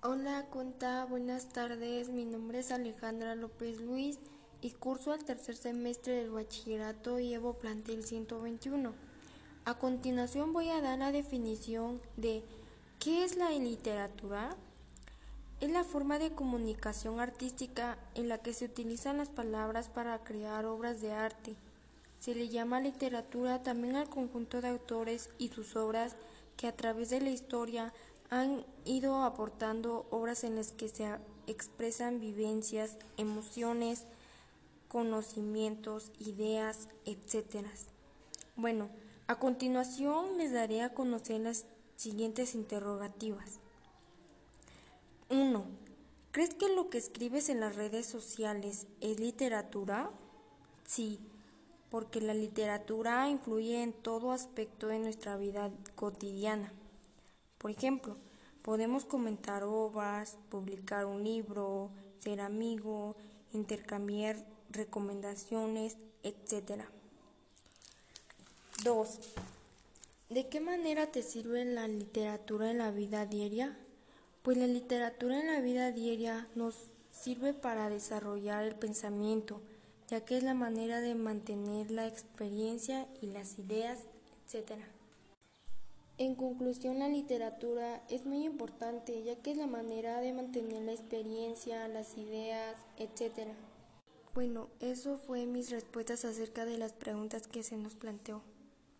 Hola, Conta, buenas tardes. Mi nombre es Alejandra López Luis y curso el tercer semestre del bachillerato y llevo plantel 121. A continuación voy a dar la definición de ¿qué es la literatura? Es la forma de comunicación artística en la que se utilizan las palabras para crear obras de arte. Se le llama literatura también al conjunto de autores y sus obras que a través de la historia han ido aportando obras en las que se expresan vivencias, emociones, conocimientos, ideas, etc. Bueno, a continuación les daré a conocer las siguientes interrogativas. 1. ¿Crees que lo que escribes en las redes sociales es literatura? Sí, porque la literatura influye en todo aspecto de nuestra vida cotidiana. Por ejemplo, podemos comentar obras, publicar un libro, ser amigo, intercambiar recomendaciones, etc. 2. ¿De qué manera te sirve la literatura en la vida diaria? Pues la literatura en la vida diaria nos sirve para desarrollar el pensamiento, ya que es la manera de mantener la experiencia y las ideas, etc. En conclusión, la literatura es muy importante ya que es la manera de mantener la experiencia, las ideas, etc. Bueno, eso fue mis respuestas acerca de las preguntas que se nos planteó.